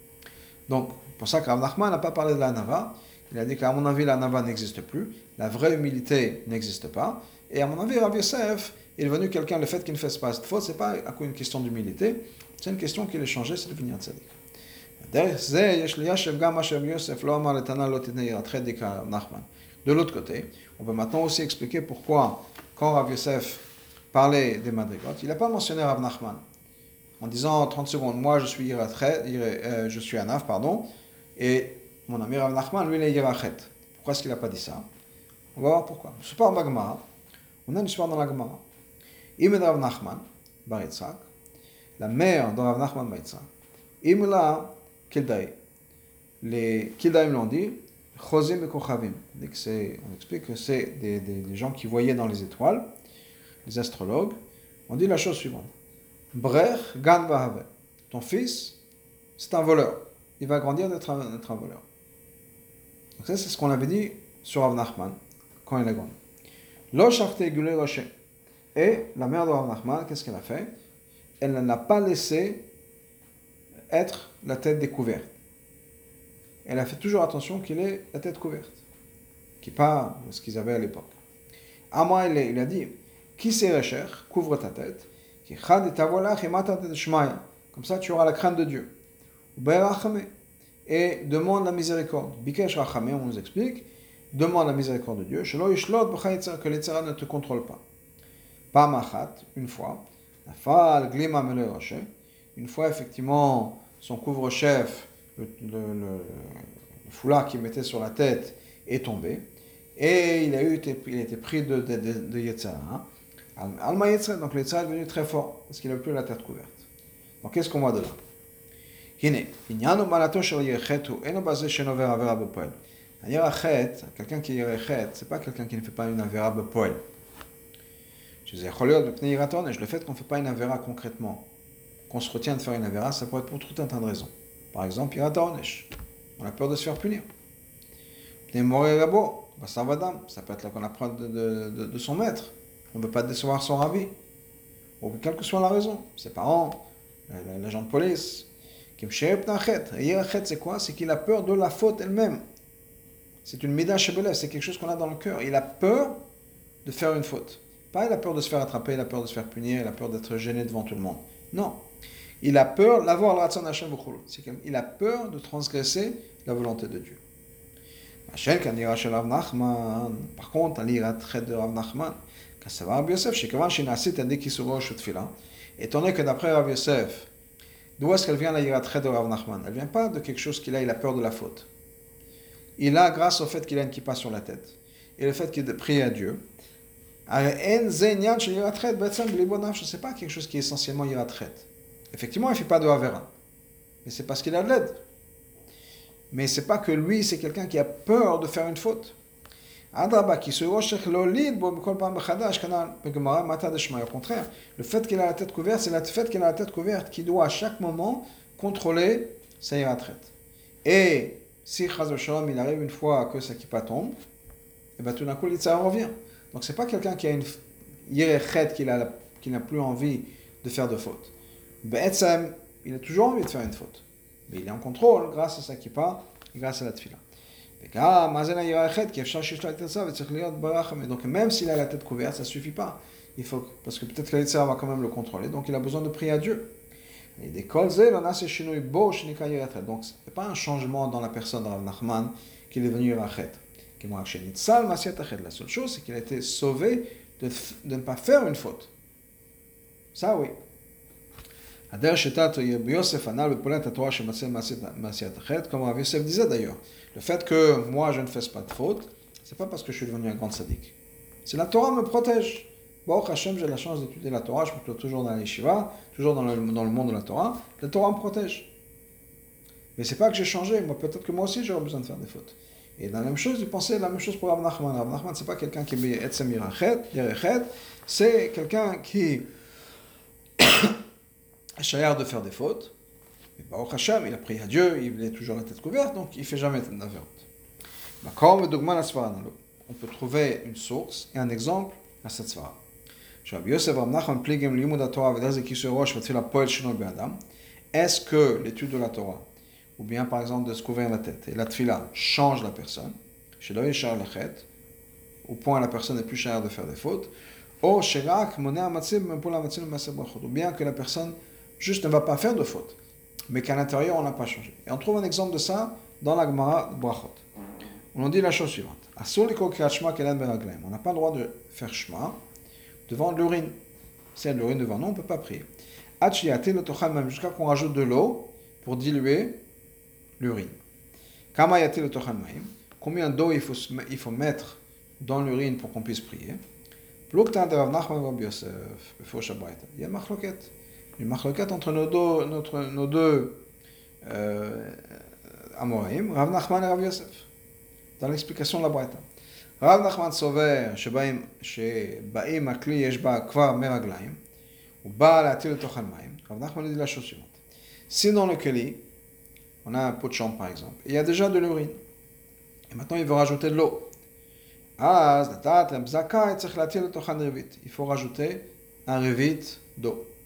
Speaker 1: Donc pour ça que Rav n'a pas parlé de la Nava. Il a dit qu'à mon avis la Nava n'existe plus, la vraie humilité n'existe pas. Et à mon avis Rav Yosef est devenu quelqu'un, le fait qu'il ne fasse pas de faute, c'est pas à quoi une question d'humilité, c'est une question qu'il est changé, c'est devenir tzaddik. De l'autre côté, on peut maintenant aussi expliquer pourquoi, quand Rav Yosef parlait des madrigot, il n'a pas mentionné Rav Nachman. En disant 30 secondes, moi je suis euh, je suis Anaf, pardon, et mon ami Rav Nachman, lui, il est Irachet. Pourquoi est-ce qu'il n'a pas dit ça? On va voir pourquoi. C'est pas en Magma. On a une histoire dans la Gemara. Imed Rav Nachman, Bar la mère de Rav Nachman Bar Yitzhak, Imla Kildaï. Les l'ont dit, Chozim et Kochavim. On explique que c'est des, des, gens qui voyaient dans les étoiles, les astrologues. On dit la chose suivante. Brech Gan. Ton fils, c'est un voleur. Il va grandir d'être un, voleur. Donc ça, c'est ce qu'on avait dit sur Rav Nachman quand il est grandi. Rocher. Et la mère de Rav Nachman, qu'est-ce qu'elle a fait? Elle n'a pas laissé être la tête découverte elle a fait toujours attention qu'il ait la tête couverte, qui pas ce qu'ils avaient à l'époque. Moi, il a dit, qui c'est Recher, couvre ta tête, comme ça tu auras la crainte de Dieu. Et demande la miséricorde. Bikesh Rachame, on nous explique, demande la miséricorde de Dieu, que les ne te contrôlent pas. Pamachat, une fois, une fois effectivement son couvre-chef le, foulard qu'il mettait sur la tête est tombé. Et il a eu, il a été pris de, de, de, de Yetzara. Alma donc le est devenu très fort, parce qu'il n'a plus la tête couverte. Donc qu'est-ce qu'on voit de là? הנה, עניין ומעלתו של ירחת הוא אינו בזה שנובר עבירה בפועל. הירחת, quelqu'un qui ירחת, c'est pas quelqu'un qui ne fait pas une עבירה בפועל. שזה יכול להיות מפני יראת עונש, le fait qu'on ne fait pas une עבירה concrètement, qu'on se retient de faire une עבירה, ça peut être pour tout un tas de raisons. Par exemple, On a peur de se faire punir. Ça peut être là qu'on apprend de, de, de, son maître. On ne veut pas décevoir son rabbi. Ou quelle que soit la raison. Ses parents, l'agent de police. c'est quoi? C'est qu'il a peur de la faute elle-même. C'est une mida c'est quelque chose qu'on a dans le cœur. Il a peur de faire une faute. Pas il a peur de se faire attraper, il a peur de se faire punir, il a peur d'être gêné devant tout le monde. Non. Il a peur, l'avoir le Il a peur de transgresser la volonté de Dieu. Par contre, l'iratré de Rav Nachman, étant donné que d'après Rav Yosef, d'où est-ce qu'elle vient la iratré de Rav Nachman? Elle vient pas de quelque chose qu'il a, il a peur de la faute. Il a, grâce au fait qu'il a une kippa sur la tête, et le fait qu'il prie à Dieu, ce n'est pas quelque chose qui est essentiellement iratré. Effectivement, il ne fait pas de Havera. Mais c'est parce qu'il a de l'aide. Mais c'est pas que lui, c'est quelqu'un qui a peur de faire une faute. Au contraire, le fait qu'il a la tête couverte, c'est le fait qu'il a la tête couverte qui doit à chaque moment contrôler sa retraite. Et si il arrive une fois que sa kippa tombe, et bien tout d'un coup, ça revient. Donc c'est pas quelqu'un qui a une yérechet, qui n'a plus envie de faire de faute il a toujours envie de faire une faute. Mais il est en contrôle grâce à sa kippa et grâce à la tfila. Donc même s'il a la tête couverte, ça ne suffit pas. Il faut, parce que peut-être que l'Etzer va quand même le contrôler, donc il a besoin de prier à Dieu. Donc ce n'est pas un changement dans la personne de Rav Nachman qu'il est venu Rachet. La seule chose, c'est qu'il a été sauvé de, de ne pas faire une faute. Ça oui. Comme Rav Yosef disait d'ailleurs. Le fait que moi je ne fasse pas de faute, c'est pas parce que je suis devenu un grand sadique. C'est la Torah me protège. Bon, Hachem, j'ai la chance d'étudier la Torah, je me trouve toujours dans les Shiva, toujours dans le, dans le monde de la Torah. La Torah me protège. Mais c'est pas que j'ai changé, moi peut-être que moi aussi j'aurais besoin de faire des fautes. Et la même chose, il pensait la même chose pour Rav Nachman. C'est pas quelqu'un qui est Etzem c'est quelqu'un qui De faire des fautes, Mais Baruch Hashem, il a prié à Dieu, il est toujours la tête couverte, donc il ne fait jamais d'avéante. On peut trouver une source et un exemple à cette svara. Est-ce que l'étude de la Torah, ou bien par exemple de se couvrir la tête, et la tfila change la personne, au point la personne n'est plus chère de faire des fautes, ou bien que la personne juste ne va pas faire de fautes, mais qu'à l'intérieur on n'a pas changé. Et on trouve un exemple de ça dans la Gemara Brachot. On dit la chose suivante. On n'a pas le droit de faire shma devant l'urine. De l'urine devant nous, on ne peut pas prier. Jusqu'à qu'on rajoute de l'eau pour diluer l'urine. Combien d'eau il faut, il faut mettre dans l'urine pour qu'on puisse prier? Il y a une marloquette. Une marloquette entre nos deux, notre, nos deux euh, Amoraïm, Rav Nachman et Rav Yosef. Dans l'explication de la Braïta. רב נחמן סובר שבאים, שבאים הכלי יש בה כבר מרגליים, הוא בא להטיל לתוך המים, רב נחמן dit la chose suivante. Si dans le keli, on a un pot de chambre par exemple, il y a déjà de l'urine, et maintenant il veut rajouter de l'eau. אז לדעת למזכה צריך להטיל לתוכן רבית. Il faut rajouter un revit d'eau.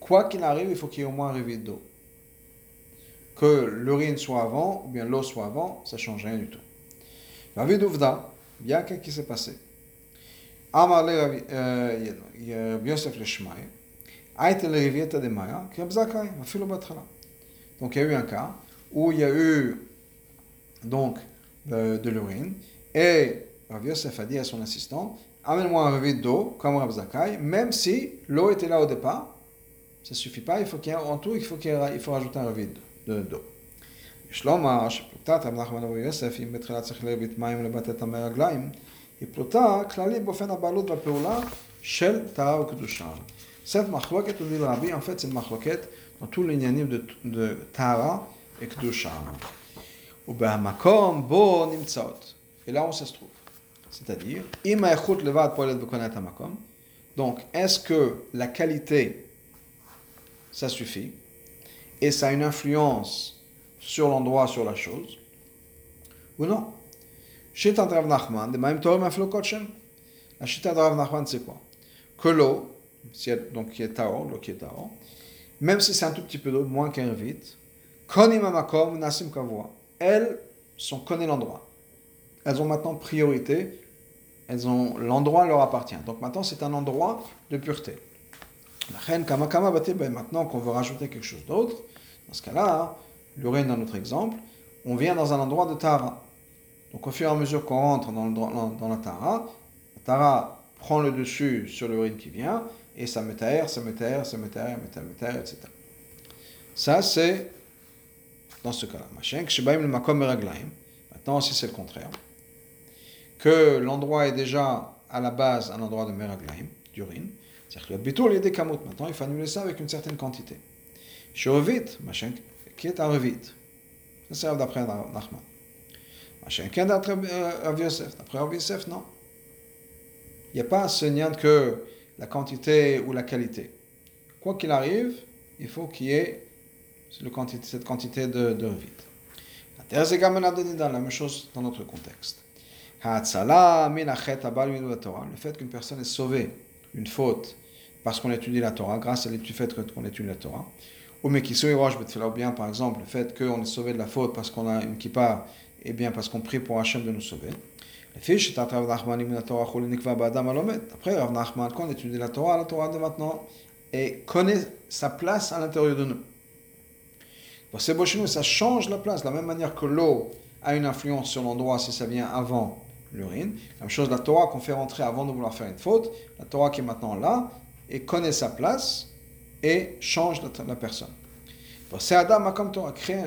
Speaker 1: Quoi qu'il arrive, il faut qu'il y ait au moins un réveil d'eau. Que l'urine soit avant, ou bien l'eau soit avant, ça ne change rien du tout. Ravi Duvda, il y a quelque qui s'est passé. Le Yosef le Shmai, Aït le Rivieta de Maya, qui a Zakai, Afilo Bathala. Donc il y a eu un cas où il y a eu donc de, l'urine et Rav Yosef a dit à son assistant Amène-moi un revide d'eau comme Rav Zakai, même si l'eau était là au départ, ça ne suffit pas, il faut qu'il y ait, en tout, il faut, qu'il il faut rajouter un revide d'eau. יש לומר שפלוטת רב נחמן אבו יוסף, אם בתחילה צריך להרביט מים לבטא את הרגליים, היא פלוטה כללית באופן הבעלות והפעולה של טהרה וקדושה. Cette מחלוקת, הוא dit רבי, en fait, c'est une מחלוקת dans tous les עניינים de טהרה וקדושה. ובמקום בו נמצאות. Et là, on se trouve. C'est-à-dire, אם האיכות לבד פועלת וקונה את המקום, donc, est-ce que la qualité, ça suffit, et ça a une influence sur l'endroit, sur la chose, ou non. Shita Rav Nachman, de Maim Torah. La Shita Rav Nachman, c'est quoi? Que l'eau, donc qui est Taor, l'eau qui est même si c'est un tout petit peu d'eau, moins qu'un vite, Konim Amakom, Nasim Kavua, elles sont connues l'endroit. Elles ont maintenant priorité, elles ont l'endroit leur appartient. Donc maintenant, c'est un endroit de pureté. Maintenant qu'on veut rajouter quelque chose d'autre, dans ce cas-là, l'urine dans notre exemple, on vient dans un endroit de Tara. Donc au fur et à mesure qu'on rentre dans, dans, la Tara, la Tara prend le dessus sur l'urine qui vient, et ça métère, ça métère, ça métère, métère, métère, etc. Ça, c'est dans ce cas-là. Maintenant, si c'est le contraire, que l'endroit est déjà à la base un endroit de meraglaim, d'urine, c'est-à-dire que le bitoul est des kamout. Maintenant, il faut annuler ça avec une certaine quantité. vite, machin, qui est un revite. Ça sert d'après Nachman. Machin d'après Rav Yosef. D'après Rav Yosef, non. Il n'y a pas ce lien que la quantité ou la qualité. Quoi qu'il arrive, il faut qu'il y ait cette quantité de, de revite. La la même chose dans notre contexte. Le fait qu'une personne est sauvée d'une faute parce qu'on étudie la Torah, grâce à l'étude fait qu'on étudie la Torah, ou bien par exemple le fait qu'on est sauvé de la faute parce qu'on a une kippa, et bien parce qu'on prie pour Hachem de nous sauver. Après Rav Nachman, quand on étudie la Torah, la Torah de maintenant, et connaît sa place à l'intérieur de nous. Pour ces ça change la place, de la même manière que l'eau a une influence sur l'endroit si ça vient avant l'urine. La même chose, la Torah qu'on fait rentrer avant de vouloir faire une faute, la Torah qui est maintenant là, et connaît sa place, et change la, personne. C'est Adam comme Torah, créer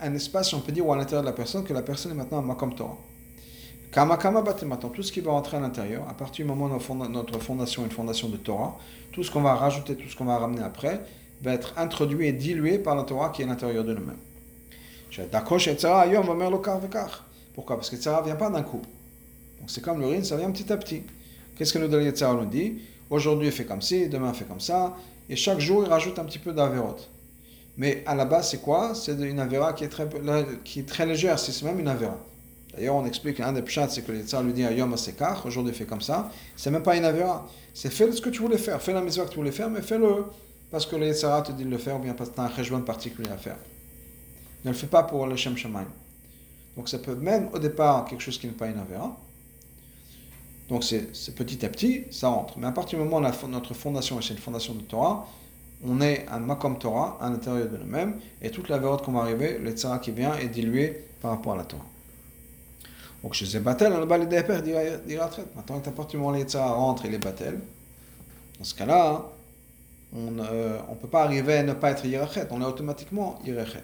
Speaker 1: un espace, on peut dire, ou à l'intérieur de la personne, que la personne est maintenant un Makom Torah. Kama Kama maintenant, tout ce qui va rentrer à l'intérieur, à partir du moment où notre fondation est une fondation de Torah, tout ce qu'on va rajouter, tout ce qu'on va ramener après, va être introduit et dilué par la Torah qui est à l'intérieur de nous-mêmes. Pourquoi? Parce que Tzara ne vient pas d'un coup. Donc c'est comme l'urine, ça vient petit à petit. Qu'est-ce que nous donne Tzara nous dit Aujourd'hui, il fait comme ci, demain, il fait comme ça. Et chaque jour, il rajoute un petit peu d'avérote. Mais à la base, c'est quoi? C'est une avéra qui est très, qui est très légère, c'est même une avéra. D'ailleurs, on explique un des pchats, c'est que le lui dit Ayom Asekar, aujourd'hui fait comme ça. C'est même pas une avéra. C'est fais ce que tu voulais faire, fais la maison que tu voulais faire, mais fais-le parce que le Yetzara te dit de le faire ou bien parce que tu as un rejouement particulier à faire. Ne le fais pas pour le Shem Shemaim. Donc ça peut même au départ quelque chose qui n'est pas une avéra. Donc c'est petit à petit, ça entre. Mais à partir du moment où notre fondation est une fondation de Torah, on est un Makom Torah à l'intérieur de nous-mêmes, et toute la vérité qu'on va arriver, le Tzara qui vient est dilué par rapport à la Torah. Donc chez Zebatel, on va les déper dira Maintenant, à partir du moment où le Tzara rentre, il est Batel. Dans ce cas-là, on ne euh, peut pas arriver à ne pas être Yirachet, on est automatiquement Yirachet.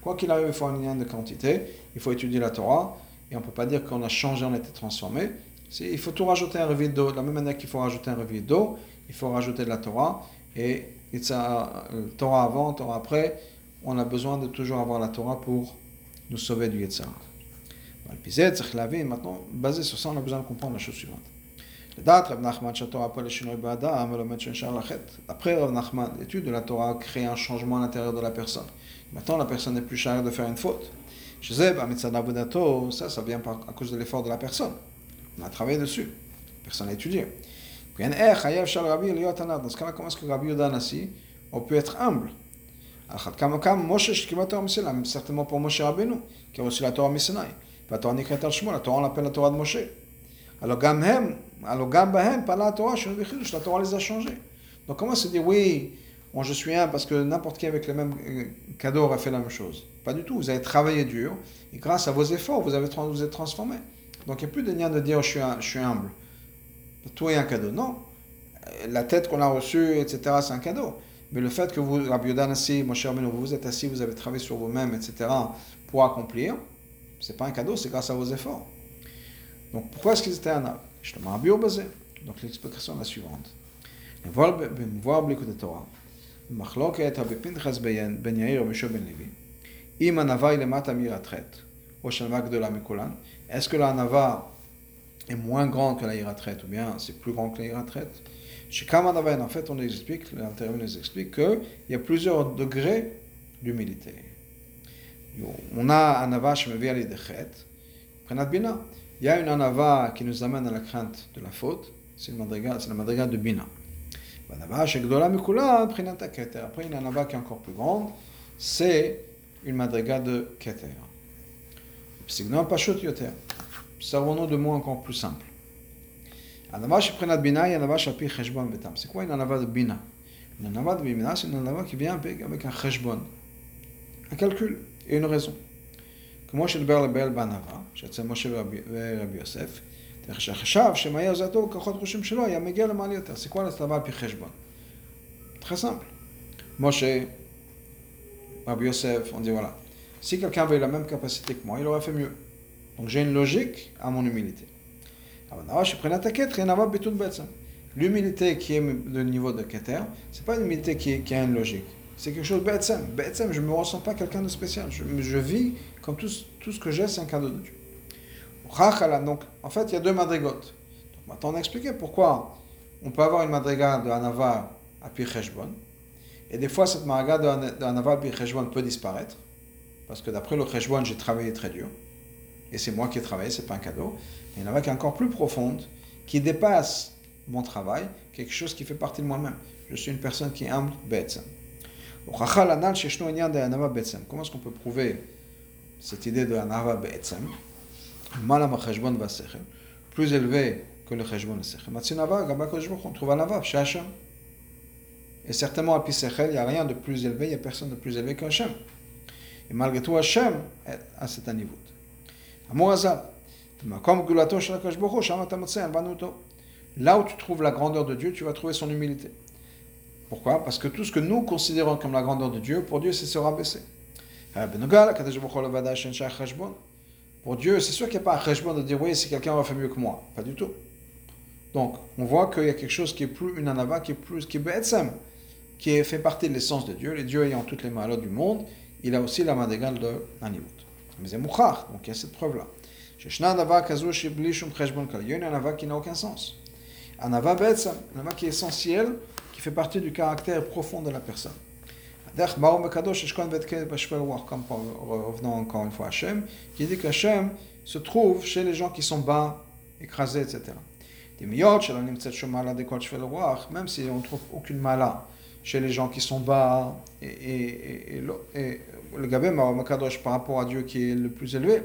Speaker 1: Quoi qu'il arrive, il faut un lien de quantité, il faut étudier la Torah, et on ne peut pas dire qu'on a changé, on a été transformé. Il faut tout rajouter un revue d'eau. De la même manière qu'il faut rajouter un revue d'eau, il faut rajouter de la Torah. Et ça, euh, Torah avant, Torah après, on a besoin de toujours avoir la Torah pour nous sauver du Yetzirah. Maintenant, basé sur ça, on a besoin de comprendre la chose suivante. Après Rav Nachman, l'étude de la Torah crée un changement à l'intérieur de la personne. Maintenant, la personne n'est plus chargée de faire une faute. Ça, ça vient à cause de l'effort de la personne. On a travaillé dessus. Personne n'a étudié. Dans ce cas-là, comment est-ce que Rabbi Yoda Nassi a pu être humble? Certainement pour Moshe Rabbeinu, qui a reçu la Torah Messinaï. La Torah la Torah on l'appelle la Torah de Moshe. Alors, Gamhem, alors Gambahem, pas la Torah, la Torah les a changés. Donc, comment se dire, oui, je suis un parce que n'importe qui avec le même euh, cadeau aurait fait la même chose Pas du tout. Vous avez travaillé dur et grâce à vos efforts, vous, avez, vous êtes transformé. Donc il n'y a plus de lien de dire je suis, je suis humble. Tout est un cadeau. Non. La tête qu'on a reçue, etc., c'est un cadeau. Mais le fait que vous, Rabbi assis, mon cher vous vous êtes assis, vous avez travaillé sur vous-même, etc., pour accomplir, c'est pas un cadeau, c'est grâce à vos efforts. Donc pourquoi est-ce qu'ils étaient un arbre basé. Donc l'explication est la suivante. במבואר בליקוד התורה, מחלוקת רבי פנחס בן יאיר ומשה בן לוי, אם הנביא למטה מיראת חטא, או שלמה גדולה מכולן, est-ce que la Nava est moins grande que la Iratret ou bien c'est plus grand que la Iratret Chez Kamanava, en fait, on explique, l'intérieur nous explique qu'il y a plusieurs degrés d'humilité. On a un Nava chez Meviali de Chet, Prenat Bina. Il y a une Anava qui nous amène à la crainte de la faute, c'est la madriga de Bina. Après, une Anava qui est encore plus grande, c'est une madriga de Keter. Signal Pashut Yoter. Servons-nous de mots encore plus simples. Anava Bina Anava. C'est quoi une Anava de Bina? Une Anava de Bina, c'est une Anava qui vient avec un Cheshbon. Un calcul et une raison. כמו שדיבר לבעל בענווה, שאצל משה ורבי יוסף, שחשב שמהר זעתו כוחות חושים שלו היה מגיע למעלה יותר. C'est quoi la על פי חשבון? Très simple. Moshe, Rabbi Yosef, on dit voilà, Si quelqu'un avait la même capacité que moi, il aurait fait mieux. Donc j'ai une logique à mon humilité. L'humilité qui est le niveau de Keter, ce n'est pas une humilité qui, qui, a une logique. C'est quelque chose de Betsem. Je ne me ressens pas quelqu'un de spécial. Je, je, vis comme tout, tout ce que j'ai, c'est un cadeau de Dieu. Donc, en fait, il y a deux madrigotes. Maintenant, on a expliqué pourquoi on peut avoir une madriga de Anava à Pircheshbon. Et des fois, cette madriga de Anava à Pircheshbon peut disparaître. Parce que d'après le Kheshwan, j'ai travaillé très dur. Et c'est moi qui ai travaillé, c'est pas un cadeau. il y en a qui est encore plus profonde, qui dépasse mon travail, quelque chose qui fait partie de moi-même. Je suis une personne qui est humble, Betsem. Comment est-ce qu'on peut prouver cette idée de Anava Betsem Plus élevé que le Cheshbon On trouve Anava, chez Et certainement à Pisechel, il n'y a rien de plus élevé, il n'y a personne de plus élevé qu'Hachem. Et malgré tout, Hachem a cet niveau. Là où tu trouves la grandeur de Dieu, tu vas trouver son humilité. Pourquoi? Parce que tout ce que nous considérons comme la grandeur de Dieu, pour Dieu, c'est se rabaisser. Pour Dieu, c'est sûr qu'il n'y a pas un cheshbon de dire oui, si quelqu'un va faire mieux que moi. Pas du tout. Donc, on voit qu'il y a quelque chose qui est plus une anava, qui est plus, qui est qui fait partie de l'essence de Dieu. Les dieux ayant toutes les malades du monde, il a aussi la main égale de Nanimut. Mais c'est mouchar, donc il y a cette preuve-là. Il y a une anava qui n'a aucun sens. Anava betsam, anava qui est essentiel, qui fait partie du caractère profond de la personne. Comme revenons encore une fois à Hachem, qui dit qu'Hachem se trouve chez les gens qui sont bas, écrasés, etc. Même si on ne trouve aucune mala chez les gens qui sont bas et, le gabé par rapport à Dieu qui est le plus élevé.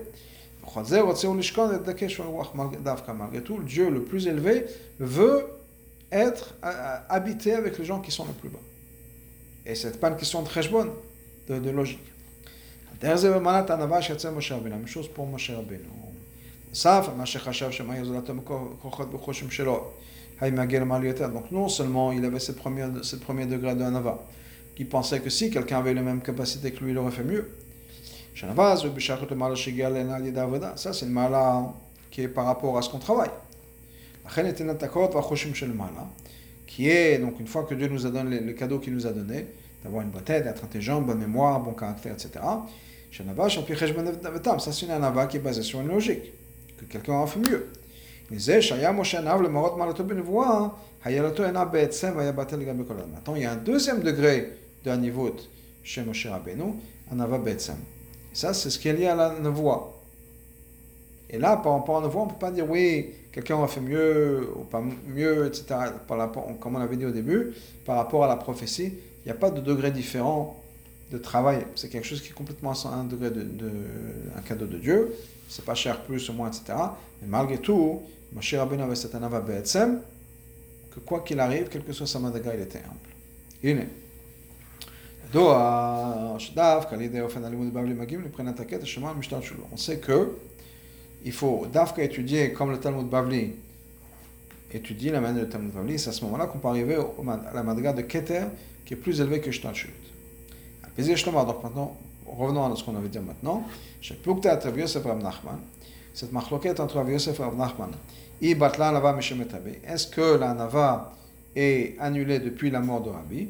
Speaker 1: Malgré tout, Dieu le plus élevé veut être habité avec les gens qui sont le plus bas. Et ce n'est pas une question de cheshbon, de, de logique. La même chose pour Moshe Rabbeinu. Donc non seulement il avait ce premier, ce premier degré de Hanava, qui pensait que si quelqu'un avait la même capacité que lui, il aurait fait mieux. Ça, c'est une mala qui est par rapport à ce qu'on travaille. Qui est, donc une fois que Dieu nous a donné le cadeau qu'il nous a donné, d'avoir une bonne tête, d'être intelligent, bonne mémoire, bon caractère, etc. Ça, c'est une anava qui est basée sur une logique, que quelqu'un a fait mieux. Maintenant, il y a un deuxième degré de Hanivut chez Moshe Rabbeinu, Anava Betsam. Ça, c'est ce qui est lié à la nevoie. Et là, par rapport à la nevoie, on ne peut pas dire oui, quelqu'un a fait mieux ou pas mieux, etc. comme on avait dit au début, par rapport à la prophétie, il n'y a pas de degré différent de travail. C'est quelque chose qui est complètement un degré de, un cadeau de Dieu. C'est pas cher plus ou moins, etc. Mais malgré tout, Moshe Rabbeinu avait cette anava Betsam, que quoi qu'il arrive, quel que soit sa madaga, il était humble. Il est. On sait que il faut d'Afka étudier comme le Talmud Bavli étudie la manière du Talmud Bavli, c'est à ce moment-là qu'on peut arriver à la madriga de Keter qui est plus élevée que Shtal Shulut. Donc maintenant, revenons à ce qu'on avait dit maintenant. Cette machloquette entre Yosef et Rav Nachman, est-ce que la Nava est annulée depuis la mort de Rabbi?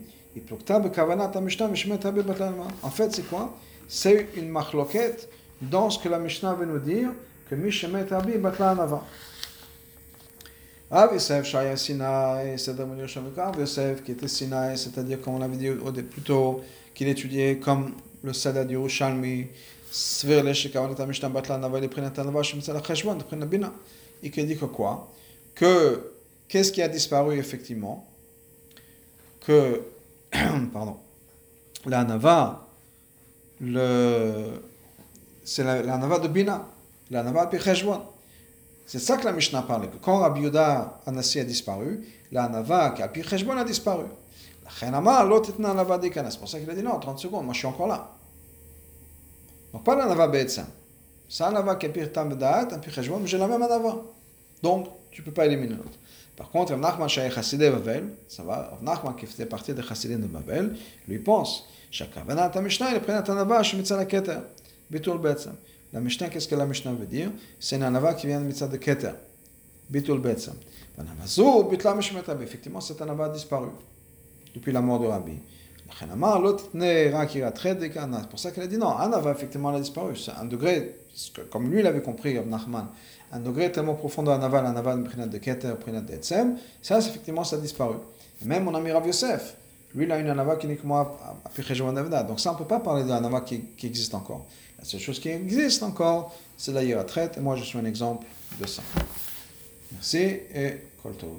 Speaker 1: En fait, c'est quoi? C'est une machloquette dans ce que la Mishnah veut nous dire que Mishemet Abi Batla Nava. Rav Yosef, Shaya Sinai, Sedem Rav Yosef, qui était Sinai, c'est-à-dire, comme on l'avait dit plus tôt, qu'il étudiait comme le Sada du Yerushalmi, Svir Leshikavanat Mishnah Batla Nava, les Prinat Nava, Shemitzal Cheshvan, Prinat Bina. Et dit que quoi? Que, qu'est-ce qui a disparu effectivement? Que pardon, la nava, le, c'est la, Bina, la nava de c'est ça que la Mishnah parle, que quand Rabbi Yoda Anassi a disparu, la Nava qui a a disparu. C'est pour ça qu'il a dit non, 30 secondes, moi je suis encore là. Donc pas la Nava Be'etzam. Ça, Nava qui a mais j'ai la même Nava. Donc, tu ne peux pas éliminer l'autre. Par contre, Rav Nachman Shai Chassidei Bavel, ça va, Rav Nachman qui faisait partie des Chassidei de Bavel, lui pense, Shakavanat Mishnah, il prenait un Nava, Shemitza Keter, Bitul Be'etzam. La Mishnah, qu'est-ce que la Mishnah veut dire C'est une anava qui vient de Mitzad de Keter. Bitul Betsam. Effectivement, cette anava a disparu depuis la mort de Rabbi. C'est pour ça qu'elle a dit non, Anava effectivement elle a disparu. C'est un degré, comme lui l'avait compris, Nachman, un degré tellement profond de Anava, l'Anava de Prinat de Keter, Prinat de Etzem, ça effectivement ça a disparu. Même mon ami Rav Yosef, lui il a une Anava qui est uniquement à Pichejouan Donc ça on ne peut pas parler de l'Anava qui existe encore. La seule chose qui existe encore, c'est la Yiratret, et moi, je suis un exemple de ça. Merci et Kol Tov.